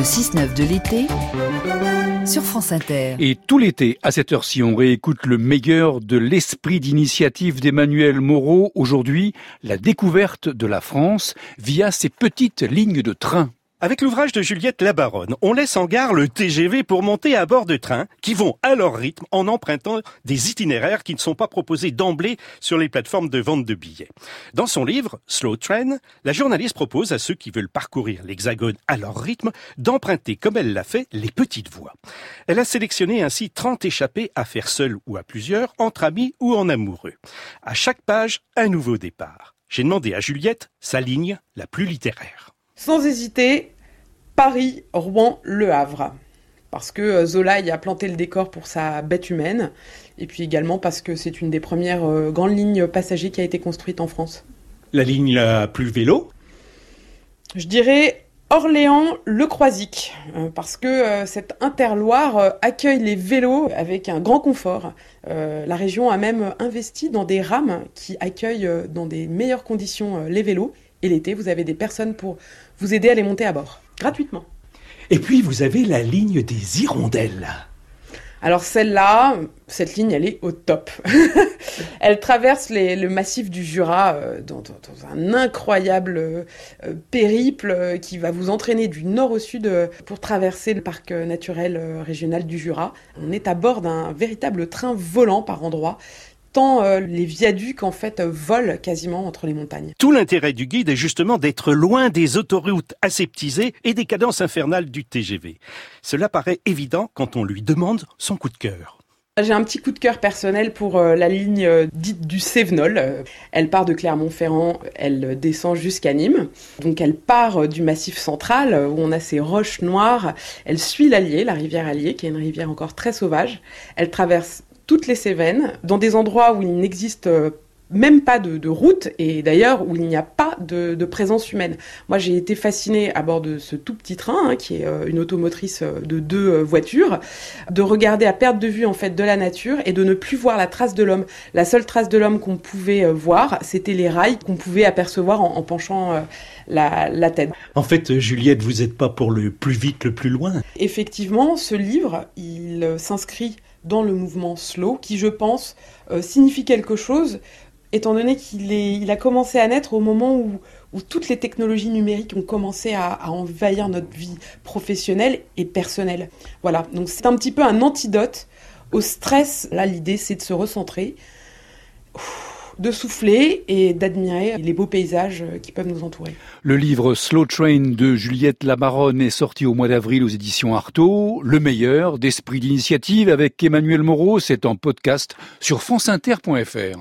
Le 6-9 de l'été sur France Inter. Et tout l'été, à cette heure-ci, on réécoute le meilleur de l'esprit d'initiative d'Emmanuel Moreau. Aujourd'hui, la découverte de la France via ses petites lignes de train. Avec l'ouvrage de Juliette Labaronne, on laisse en gare le TGV pour monter à bord de trains qui vont à leur rythme en empruntant des itinéraires qui ne sont pas proposés d'emblée sur les plateformes de vente de billets. Dans son livre Slow Train, la journaliste propose à ceux qui veulent parcourir l'hexagone à leur rythme d'emprunter, comme elle l'a fait, les petites voies. Elle a sélectionné ainsi 30 échappées à faire seules ou à plusieurs, entre amis ou en amoureux. À chaque page, un nouveau départ. J'ai demandé à Juliette sa ligne la plus littéraire. Sans hésiter, Paris, Rouen, Le Havre. Parce que euh, Zola y a planté le décor pour sa bête humaine, et puis également parce que c'est une des premières euh, grandes lignes passagers qui a été construite en France. La ligne la plus vélo Je dirais Orléans-Le Croisic, euh, parce que cet interloire accueille les vélos avec un grand confort. la région a même investi dans des rames qui accueillent dans des meilleures conditions les vélos. Et l'été, vous avez des personnes pour vous aider à les monter à bord gratuitement. Et puis vous avez la ligne des hirondelles. Alors celle-là, cette ligne, elle est au top. elle traverse le massif du Jura euh, dans, un incroyable euh, périple euh, qui va vous entraîner du nord au sud pour traverser le parc naturel régional du Jura. On est à bord d'un véritable train volant par endroits tant euh, les viaducs en fait volent quasiment entre les montagnes. Tout l'intérêt du guide est justement d'être loin des autoroutes aseptisées et des cadences infernales du TGV. Cela paraît évident quand on lui demande son coup de cœur. J'ai un petit coup de cœur personnel pour euh, la ligne euh, dite du Cévenol. Elle part de Clermont-Ferrand, elle descend jusqu'à Nîmes. Donc elle part du massif central où on a ces roches noires. Elle suit l'Allier, la rivière Allier, qui est une rivière encore très sauvage. Elle traverse toutes les Cévennes, dans des endroits où il n'existe euh, même pas de, route et d'ailleurs où il n'y a pas de, présence humaine. Moi j'ai été fascinée à bord de ce tout petit train hein, qui est euh, une automotrice euh, de deux voitures, de regarder à perte de vue en fait de la nature et de ne plus voir la trace de l'homme. La seule trace de l'homme qu'on pouvait voir, c'était les rails qu'on pouvait apercevoir en, penchant la, la, tête. En fait, Juliette, vous n'êtes pas pour le plus vite, le plus loin. Effectivement, ce livre, il s'inscrit dans le mouvement slow, qui je pense euh, signifie quelque chose, étant donné qu'il il a commencé à naître au moment où, où toutes les technologies numériques ont commencé à, envahir notre vie professionnelle et personnelle. Voilà, donc c'est un petit peu un antidote au stress. Là, l'idée, c'est de se recentrer de souffler et d'admirer les beaux paysages qui peuvent nous entourer. Le livre Slow Train de Juliette Lamaronne est sorti au mois d'avril aux éditions Artaud. Le meilleur d'esprit d'initiative avec Emmanuel Moreau, c'est en podcast sur franceinter.fr.